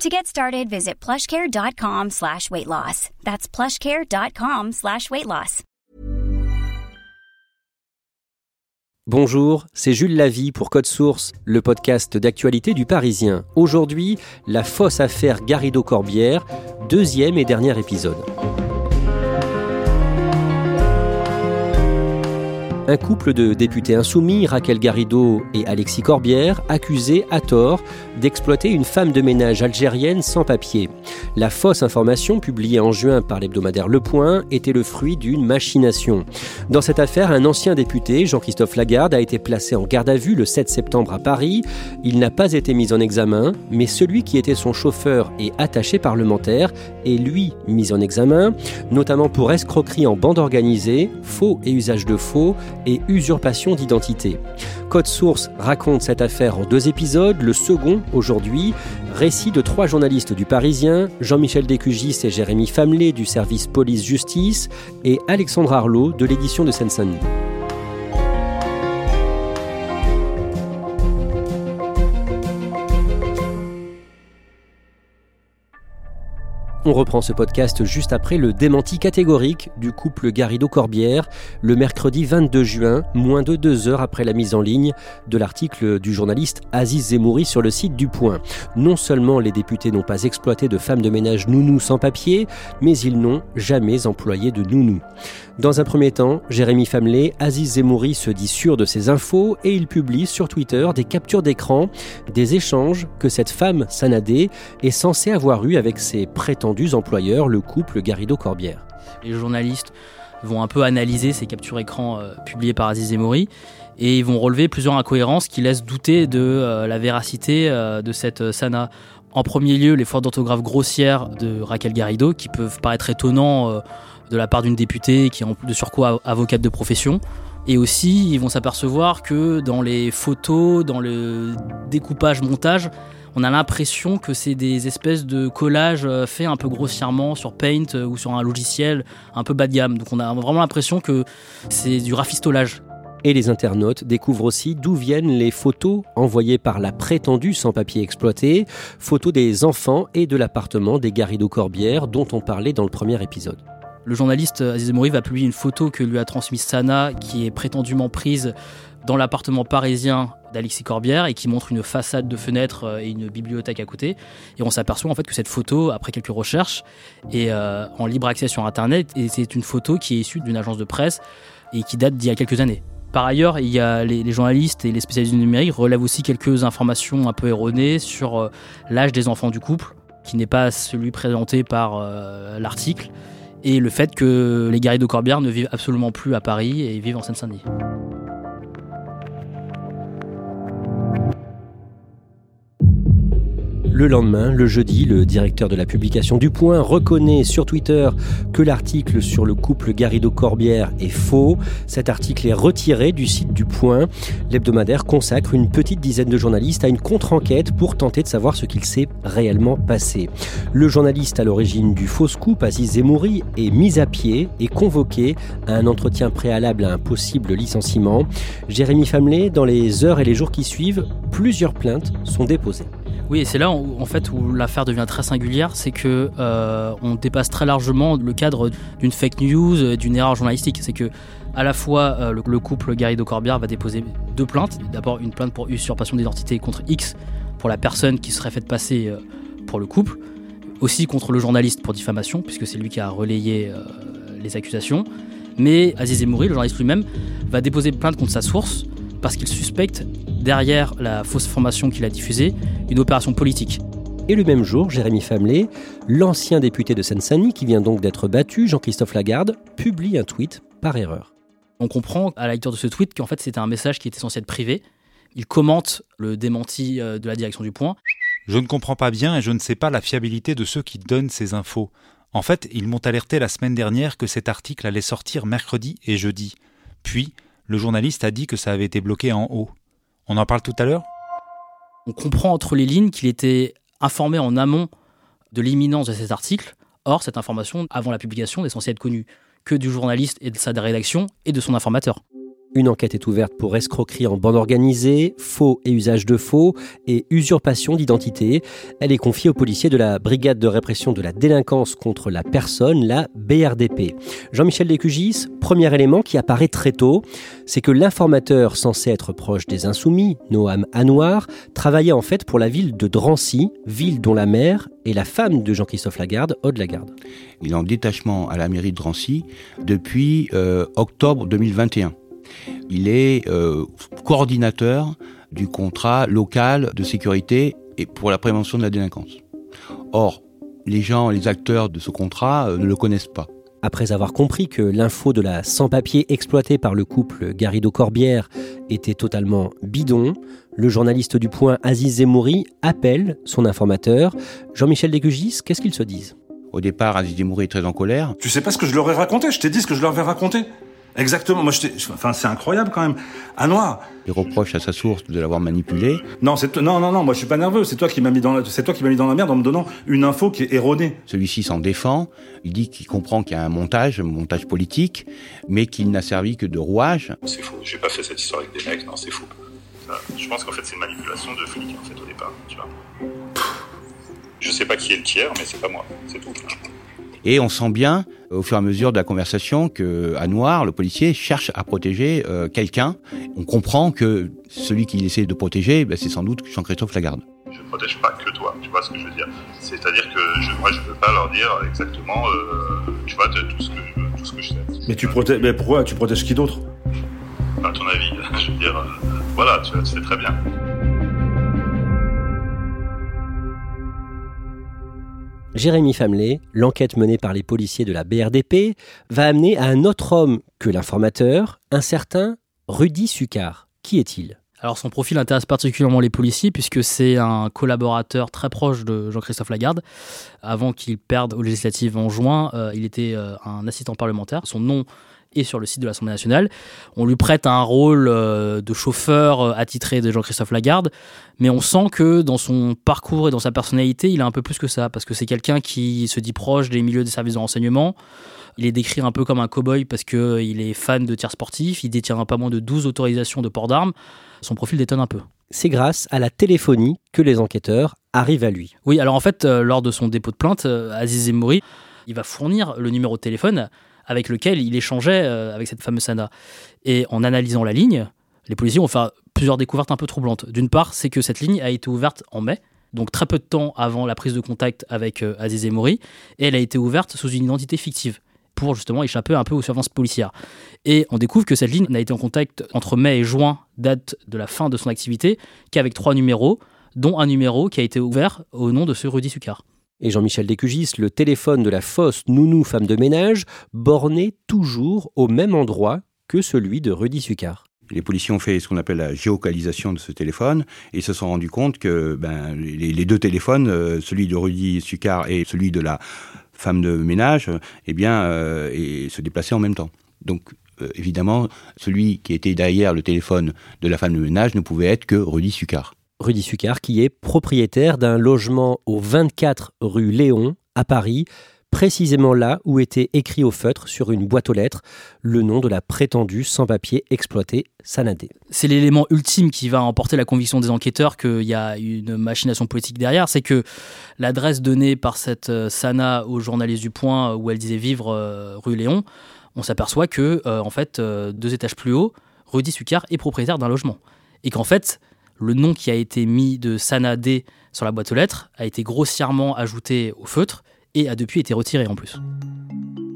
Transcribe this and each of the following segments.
To get started, visit plushcare.com slash weight loss. That's plushcare.com slash weight loss. Bonjour, c'est Jules Lavie pour Code Source, le podcast d'actualité du Parisien. Aujourd'hui, la fausse affaire Garrido-Corbière, deuxième et dernier épisode. Un couple de députés insoumis, Raquel Garrido et Alexis Corbière, accusés à tort d'exploiter une femme de ménage algérienne sans papier. La fausse information publiée en juin par l'hebdomadaire Le Point était le fruit d'une machination. Dans cette affaire, un ancien député, Jean-Christophe Lagarde, a été placé en garde à vue le 7 septembre à Paris. Il n'a pas été mis en examen, mais celui qui était son chauffeur et attaché parlementaire est lui mis en examen, notamment pour escroquerie en bande organisée, faux et usage de faux, et usurpation d'identité. Code Source raconte cette affaire en deux épisodes, le second aujourd'hui, récit de trois journalistes du Parisien, Jean-Michel Décugis et Jérémy Famelet du service police-justice et Alexandre Arlot de l'édition de Seine-Saint-Denis. On reprend ce podcast juste après le démenti catégorique du couple Garrido-Corbière, le mercredi 22 juin, moins de deux heures après la mise en ligne de l'article du journaliste Aziz Zemouri sur le site du Point. Non seulement les députés n'ont pas exploité de femmes de ménage nounou sans papier, mais ils n'ont jamais employé de nounou. Dans un premier temps, Jérémy Famelet, Aziz Zemouri se dit sûr de ces infos et il publie sur Twitter des captures d'écran des échanges que cette femme Sanadé est censée avoir eu avec ses prétendus employeurs, le couple Garrido-Corbière. Les journalistes vont un peu analyser ces captures écran euh, publiées par Aziz Zemouri et ils vont relever plusieurs incohérences qui laissent douter de euh, la véracité euh, de cette Sana. En premier lieu, les fautes d'orthographe grossières de Raquel Garrido qui peuvent paraître étonnants de la part d'une députée qui est de surcroît avocate de profession. Et aussi, ils vont s'apercevoir que dans les photos, dans le découpage, montage, on a l'impression que c'est des espèces de collages euh, faits un peu grossièrement sur Paint euh, ou sur un logiciel un peu bas de gamme. Donc on a vraiment l'impression que c'est du rafistolage. Et les internautes découvrent aussi d'où viennent les photos envoyées par la prétendue sans-papier exploité, photos des enfants et de l'appartement des Garrido-Corbière dont on parlait dans le premier épisode. Le journaliste Aziz Mouri va publier une photo que lui a transmise Sana, qui est prétendument prise dans l'appartement parisien d'Alexis Corbière et qui montre une façade de fenêtre euh, et une bibliothèque à côté. Et on s'aperçoit en fait que cette photo, après quelques recherches, est euh, en libre accès sur Internet et c'est une photo qui est issue d'une agence de presse et qui date d'il y a quelques années. Par ailleurs, les, journalistes et les spécialistes du numérique relèvent aussi quelques informations un peu erronées sur euh, l'âge des enfants du couple, qui n'est pas celui présenté par l'article, et le fait que les guerriers de Corbière ne vivent absolument plus à Paris et vivent en Seine-Saint-Denis. Le lendemain, le jeudi, le directeur de la publication du Point reconnaît sur Twitter que l'article sur le couple Garrido-Corbière est faux. Cet article est retiré du site du Point. L'hebdomadaire consacre une petite dizaine de journalistes à une contre-enquête pour tenter de savoir ce qu'il s'est réellement passé. Le journaliste à l'origine du faux scoop, Aziz Zemouri, est mis à pied et convoqué à un entretien préalable à un possible licenciement. Jérémy Famelet, dans les heures et les jours qui suivent, plusieurs plaintes sont déposées. Oui, et c'est là où, en fait où l'affaire devient très singulière, c'est que euh, on dépasse très largement le cadre d'une fake news, d'une erreur journalistique. C'est que à la fois euh, le, couple Garrido Corbière va déposer deux plaintes. D'abord une plainte pour usurpation d'identité contre X pour la personne qui serait faite passer euh, pour le couple, aussi contre le journaliste pour diffamation puisque c'est lui qui a relayé les accusations. Mais Aziz Emouri, le journaliste lui-même, va déposer plainte contre sa source parce qu'il suspecte, derrière la fausse information qu'il a diffusée, une opération politique. Et le même jour, Jérémy Famelet, l'ancien député de Seine-Saint-Denis, qui vient donc d'être battu, Jean-Christophe Lagarde, publie un tweet par erreur. On comprend à la lecture de ce tweet qu'en fait c'était un message qui était censé être privé. Il commente le démenti euh, de la direction du point. Je ne comprends pas bien et je ne sais pas la fiabilité de ceux qui donnent ces infos. En fait, ils m'ont alerté la semaine dernière que cet article allait sortir mercredi et jeudi. Puis, le journaliste a dit que ça avait été bloqué en haut. On en parle tout à l'heure? On comprend entre les lignes qu'il était informé en amont de l'imminence de cet article. Or, cette information, avant la publication, n'est censée être connue que du journaliste et de sa rédaction et de son informateur. Une enquête est ouverte pour escroquerie en bande organisée, faux et usage de faux et usurpation d'identité. Elle est confiée aux policiers de la Brigade de répression de la délinquance contre la personne, la BRDP. Jean-Michel Descugis, premier élément qui apparaît très tôt, c'est que l'informateur censé être proche des insoumis, Noam Anouar, travaillait en fait pour la ville de Drancy, ville dont la maire est la femme de Jean-Christophe Lagarde, Aude Lagarde. Il est en détachement à la mairie de Drancy depuis euh, octobre 2021. Il est euh, coordinateur du contrat local de sécurité et pour la prévention de la délinquance. Or, les gens, les acteurs de ce contrat euh, ne le connaissent pas. Après avoir compris que l'info de la sans-papier exploitée par le couple Garrido-Corbière était totalement bidon, le journaliste du Point Aziz Zemouri appelle son informateur. Jean-Michel Degugis, qu'est-ce qu'ils se disent? Au départ, Aziz Zemouri est très en colère. Tu sais pas ce que je leur ai raconté, je t'ai dit ce que je leur ai raconté. Exactement. Moi, je enfin, c'est incroyable quand même. À noir. Il reproche à sa source de l'avoir manipulé. Non, c'est non, non, non. Moi, je suis pas nerveux. C'est toi qui m'as mis dans, la... c'est toi qui m'as mis dans la merde en me donnant une info qui est erronée. Celui-ci s'en défend. Il dit qu'il comprend qu'il y a un montage, un montage politique, mais qu'il n'a servi que de rouage. C'est faux. J'ai pas fait cette histoire avec des mecs. Non, c'est faux. Je pense qu'en fait, c'est une manipulation de flics en fait au départ. Tu vois. Je sais pas qui est le tiers, mais c'est pas moi. C'est tout. Et on sent bien, au fur et à mesure de la conversation, que à Noir, le policier cherche à protéger euh, quelqu'un. On comprend que celui qu'il essaie de protéger, ben, c'est sans doute Jean-Christophe Lagarde. Je ne protège pas que toi, tu vois ce que je veux dire. C'est-à-dire que je, moi, je ne peux pas leur dire exactement, euh, tu vois, tout ce, que, tout ce que je sais. Mais tu protèges, mais pourquoi tu protèges qui d'autre? À ton avis, je veux dire, euh, voilà, tu, tu sais très bien. Jérémy Famelet, l'enquête menée par les policiers de la BRDP, va amener à un autre homme que l'informateur, un certain Rudy Succar. Qui est-il? Alors son profil intéresse particulièrement les policiers puisque c'est un collaborateur très proche de Jean-Christophe Lagarde. Avant qu'il perde aux législatives en juin, euh, il était euh, un assistant parlementaire. Son nom et sur le site de l'Assemblée nationale. On lui prête un rôle euh, de chauffeur euh, attitré de Jean-Christophe Lagarde, mais on sent que dans son parcours et dans sa personnalité, il a un peu plus que ça, parce que c'est quelqu'un qui se dit proche des milieux des services de renseignement. Il est décrit un peu comme un cow-boy parce qu'il est fan de tir sportif, il détient pas moins de 12 autorisations de port d'armes. Son profil détonne un peu. C'est grâce à la téléphonie que les enquêteurs arrivent à lui. Oui, alors en fait, euh, lors de son dépôt de plainte, Aziz Zemouri, il va fournir le numéro de téléphone avec lequel il échangeait euh, avec cette fameuse Sana. Et en analysant la ligne, les policiers ont fait plusieurs découvertes un peu troublantes. D'une part, c'est que cette ligne a été ouverte en mai, donc très peu de temps avant la prise de contact avec euh, Aziz Emouri, et elle a été ouverte sous une identité fictive pour justement échapper un peu aux surveillances policières. Et on découvre que cette ligne n'a été en contact entre mai et juin, date de la fin de son activité, qu'avec trois numéros, dont un numéro qui a été ouvert au nom de ce Rudy Succar et Jean-Michel Descugis, le téléphone de la fausse nounou femme de ménage, borné toujours au même endroit que celui de Rudy Succar. Les policiers ont fait ce qu'on appelle la géocalisation de ce téléphone et se sont rendus compte que ben, les, deux téléphones, euh, celui de Rudy Succar et celui de la femme de ménage, eh bien, euh, se déplaçaient en même temps. Donc, euh, évidemment, celui qui était derrière le téléphone de la femme de ménage ne pouvait être que Rudy Succar. Rudy Succar, qui est propriétaire d'un logement au 24 rue Léon, à Paris, précisément là où était écrit au feutre sur une boîte aux lettres le nom de la prétendue sans-papier exploitée Sanadé. C'est l'élément ultime qui va emporter la conviction des enquêteurs qu'il y a une machination politique derrière, c'est que l'adresse donnée par cette euh, Sana aux journalistes du Point où elle disait vivre euh, rue Léon, on s'aperçoit que euh, en fait deux étages plus haut, Rudy Succar est propriétaire d'un logement et qu'en fait le nom qui a été mis de Sanadé sur la boîte aux lettres a été grossièrement ajouté au feutre et a depuis été retiré en plus.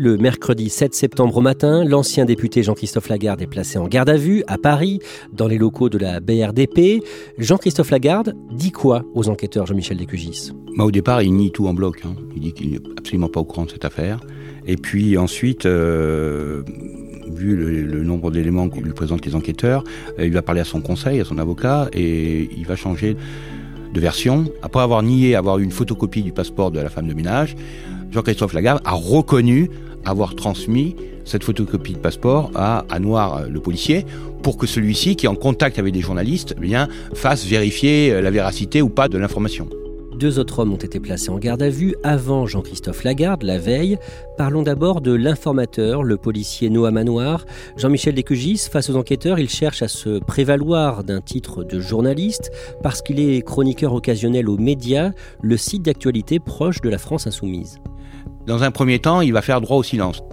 Le mercredi 7 septembre au matin, l'ancien député Jean-Christophe Lagarde est placé en garde à vue à Paris, dans les locaux de la BRDP. Jean-Christophe Lagarde dit quoi aux enquêteurs Jean-Michel Descugis? Bah, Au départ, il nie tout en bloc. Hein. Il dit qu'il n'est absolument pas au courant de cette affaire. Et puis ensuite, euh, vu le, nombre d'éléments que lui présentent les enquêteurs, euh, il va parler à son conseil, à son avocat, et il va changer de version. Après avoir nié avoir eu une photocopie du passeport de la femme de ménage, Jean-Christophe Lagarde a reconnu avoir transmis cette photocopie de passeport à, à Noir, le policier, pour que celui-ci, qui est en contact avec des journalistes, eh fasse vérifier euh, la véracité ou pas de l'information. Deux autres hommes ont été placés en garde à vue avant Jean-Christophe Lagarde, la veille. Parlons d'abord de l'informateur, le policier Noah Manoir. Jean-Michel Descugis, face aux enquêteurs, il cherche à se prévaloir d'un titre de journaliste parce qu'il est chroniqueur occasionnel aux médias, le site d'actualité proche de la France insoumise. Dans un premier temps, il va faire droit au silence.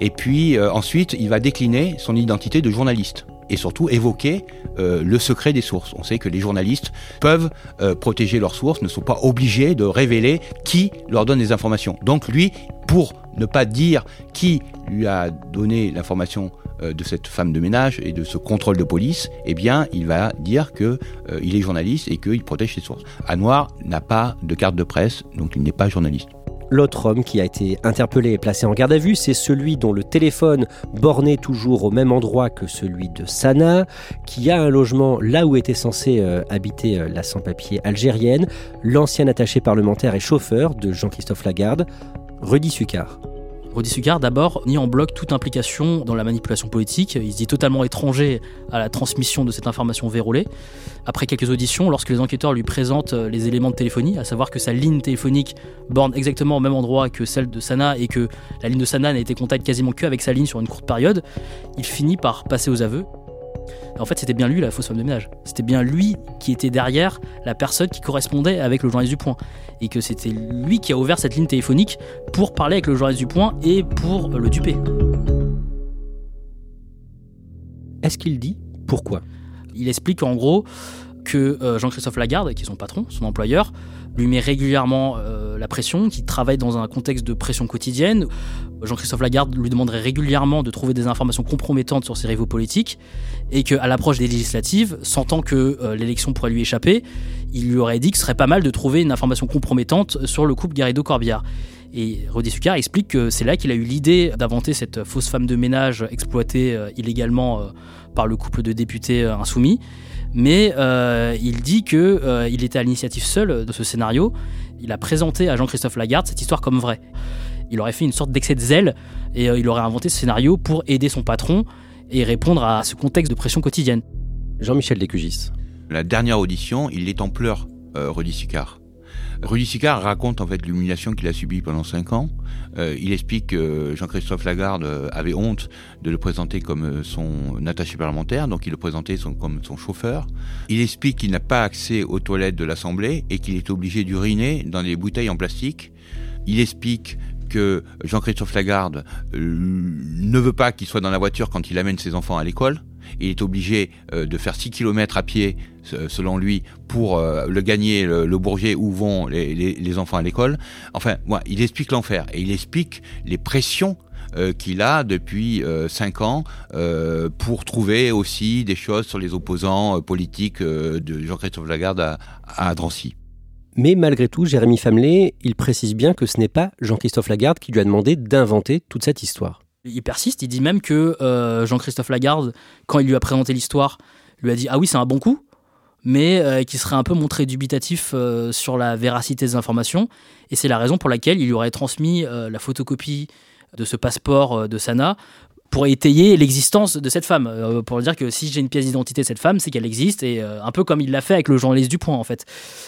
Et puis euh, ensuite, il va décliner son identité de journaliste et surtout évoquer euh, le secret des sources. On sait que les journalistes peuvent euh, protéger leurs sources, ne sont pas obligés de révéler qui leur donne des informations. Donc lui, pour ne pas dire qui lui a donné l'information euh, de cette femme de ménage et de ce contrôle de police, eh bien, il va dire que il est journaliste et qu'il protège ses sources. Noir n'a pas de carte de presse, donc il n'est pas journaliste. L'autre homme qui a été interpellé et placé en garde à vue, c'est celui dont le téléphone bornait toujours au même endroit que celui de Sana, qui a un logement là où était censée euh, habiter euh, la sans-papier algérienne, l'ancien attaché parlementaire et chauffeur de Jean-Christophe Lagarde, Rudy Sucard. Rodi Sugar, d'abord, nie en bloc toute implication dans la manipulation politique. Il se dit totalement étranger à la transmission de cette information vérolée. Après quelques auditions, lorsque les enquêteurs lui présentent euh, les éléments de téléphonie, à savoir que sa ligne téléphonique borne exactement au même endroit que celle de Sana et que la ligne de Sana n'a été contactée quasiment qu'avec sa ligne sur une courte période, il finit par passer aux aveux en fait, c'était bien lui la fausse femme de ménage. C'était bien lui qui était derrière la personne qui correspondait avec le journaliste du Point. Et que c'était lui qui a ouvert cette ligne téléphonique pour parler avec le journaliste du Point et pour le duper. Est-ce qu'il dit pourquoi? Il explique en gros que euh, Jean-Christophe Lagarde, qui est son patron, son employeur, lui met régulièrement euh, la pression, qui travaille dans un contexte de pression quotidienne. Jean-Christophe Lagarde lui demanderait régulièrement de trouver des informations compromettantes sur ses rivaux politiques, et qu'à l'approche des législatives, sentant que euh, l'élection pourrait lui échapper, il lui aurait dit que ce serait pas mal de trouver une information compromettante sur le couple Garrido-Corbière. Et Rodi Succar explique que c'est là qu'il a eu l'idée d'inventer cette fausse femme de ménage exploitée illégalement par le couple de députés insoumis mais euh, il dit qu'il euh, était à l'initiative seul de ce scénario. Il a présenté à Jean-Christophe Lagarde cette histoire comme vraie. Il aurait fait une sorte d'excès de zèle et euh, il aurait inventé ce scénario pour aider son patron et répondre à ce contexte de pression quotidienne. Jean-Michel Descugis. La dernière audition, il est en pleurs, Rudy Sicard. Rudy Sicard raconte en fait l'humiliation qu'il a subie pendant cinq ans. Euh, il explique que Jean-Christophe Lagarde euh, avait honte de le présenter comme euh, son attaché parlementaire, donc il le présentait comme son chauffeur. Il explique qu'il n'a pas accès aux toilettes de l'Assemblée et qu'il est obligé d'uriner dans des bouteilles en plastique. Il explique que Jean-Christophe Lagarde ne veut pas qu'il soit dans la voiture quand il amène ses enfants à l'école il est obligé euh, de faire 6 km à pied, selon lui, pour euh, le gagner, le, Bourget, où vont les, enfants à l'école. Enfin, il explique l'enfer et il explique les pressions euh, qu'il a depuis 5 ans pour trouver aussi des choses sur les opposants politiques de Jean-Christophe Lagarde à, Drancy. Mais malgré tout, Jérémy Famelet, il précise bien que ce n'est pas Jean-Christophe Lagarde qui lui a demandé d'inventer toute cette histoire. Il persiste, il dit même que euh, Jean-Christophe Lagarde, quand il lui a présenté l'histoire, lui a dit Ah oui, c'est un bon coup, mais euh, qui serait un peu montré dubitatif euh, sur la véracité des informations. Et c'est la raison pour laquelle il lui aurait transmis la photocopie de ce passeport de Sana pour étayer l'existence de cette femme, pour dire que si j'ai une pièce d'identité de cette femme, c'est qu'elle existe, et un peu comme il l'a fait avec le journaliste du Point en fait.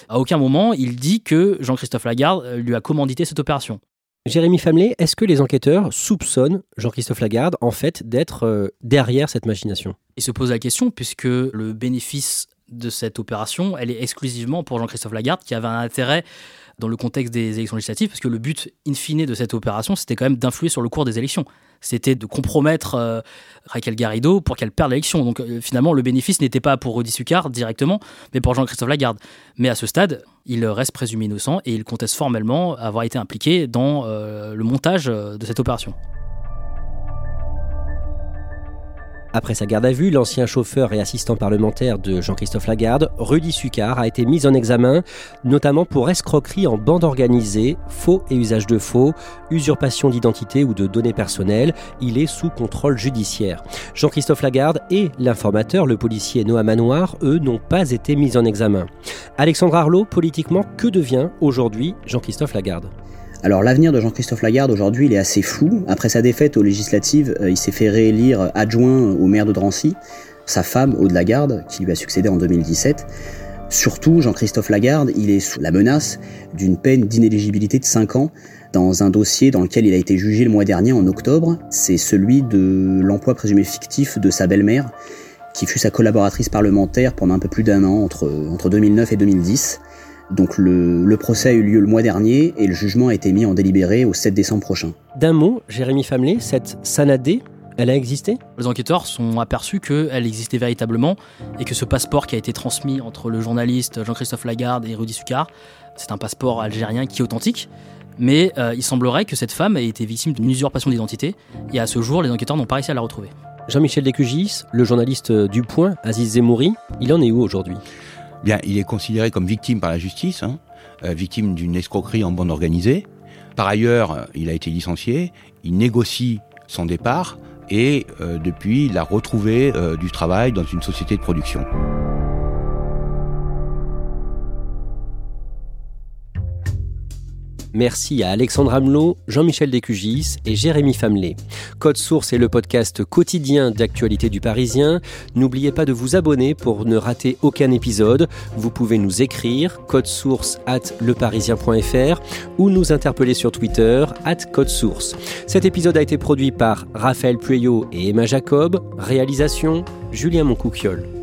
À aucun moment, il dit que Jean-Christophe Lagarde lui a commandité cette opération. Jérémy Famelet, est-ce que les enquêteurs soupçonnent Jean-Christophe Lagarde en fait d'être euh, derrière cette machination? Il se pose la question puisque le bénéfice de cette opération, elle est exclusivement pour Jean-Christophe Lagarde, qui avait un intérêt dans le contexte des élections législatives, parce que le but in fine de cette opération, c'était quand même d'influer sur le cours des élections. C'était de compromettre euh, Raquel Garrido pour qu'elle perde l'élection. Donc euh, finalement, le bénéfice n'était pas pour Rudy Sucard directement, mais pour Jean-Christophe Lagarde. Mais à ce stade, il reste présumé innocent et il conteste formellement avoir été impliqué dans euh, le montage de cette opération. Après sa garde à vue, l'ancien chauffeur et assistant parlementaire de Jean-Christophe Lagarde, Rudy Sucard, a été mis en examen, notamment pour escroquerie en bande organisée, faux et usage de faux, usurpation d'identité ou de données personnelles. Il est sous contrôle judiciaire. Jean-Christophe Lagarde et l'informateur, le policier Noah Manoir, eux, n'ont pas été mis en examen. Alexandre Arlot, politiquement, que devient aujourd'hui Jean-Christophe Lagarde? Alors l'avenir de Jean-Christophe Lagarde aujourd'hui il est assez flou. Après sa défaite aux législatives, euh, il s'est fait réélire adjoint au maire de Drancy. Sa femme, Aude Lagarde, qui lui a succédé en 2017. Surtout, Jean-Christophe Lagarde, il est sous la menace d'une peine d'inéligibilité de 5 ans dans un dossier dans lequel il a été jugé le mois dernier en octobre. C'est celui de l'emploi présumé fictif de sa belle-mère, qui fut sa collaboratrice parlementaire pendant un peu plus d'un an, entre, entre 2009 et 2010. Donc le, procès a eu lieu le mois dernier et le jugement a été mis en délibéré au 7 décembre prochain. D'un mot, Jérémy Famelé, cette Sanadé, elle a existé? Les enquêteurs sont aperçus qu'elle existait véritablement et que ce passeport qui a été transmis entre le journaliste Jean-Christophe Lagarde et Rudy Sucard, c'est un passeport algérien qui est authentique. Mais euh, il semblerait que cette femme ait été victime d'une usurpation d'identité et à ce jour, les enquêteurs n'ont pas réussi à la retrouver. Jean-Michel Descugis, le journaliste du Point, Aziz Zemouri, il en est où aujourd'hui? Bien, il est considéré comme victime par la justice, hein, euh, victime d'une escroquerie en bande organisée. Par ailleurs, euh, il a été licencié, il négocie son départ et euh, depuis, il a retrouvé du travail dans une société de production. Merci à Alexandre Hamelot, Jean-Michel Descugis et Jérémy Famelé. Code Source est le podcast quotidien d'actualité du Parisien. N'oubliez pas de vous abonner pour ne rater aucun épisode. Vous pouvez nous écrire source at leparisien.fr ou nous interpeller sur Twitter at source. Cet épisode a été produit par Raphaël Pueyo et Emma Jacob. Réalisation Julien Moncouquiole.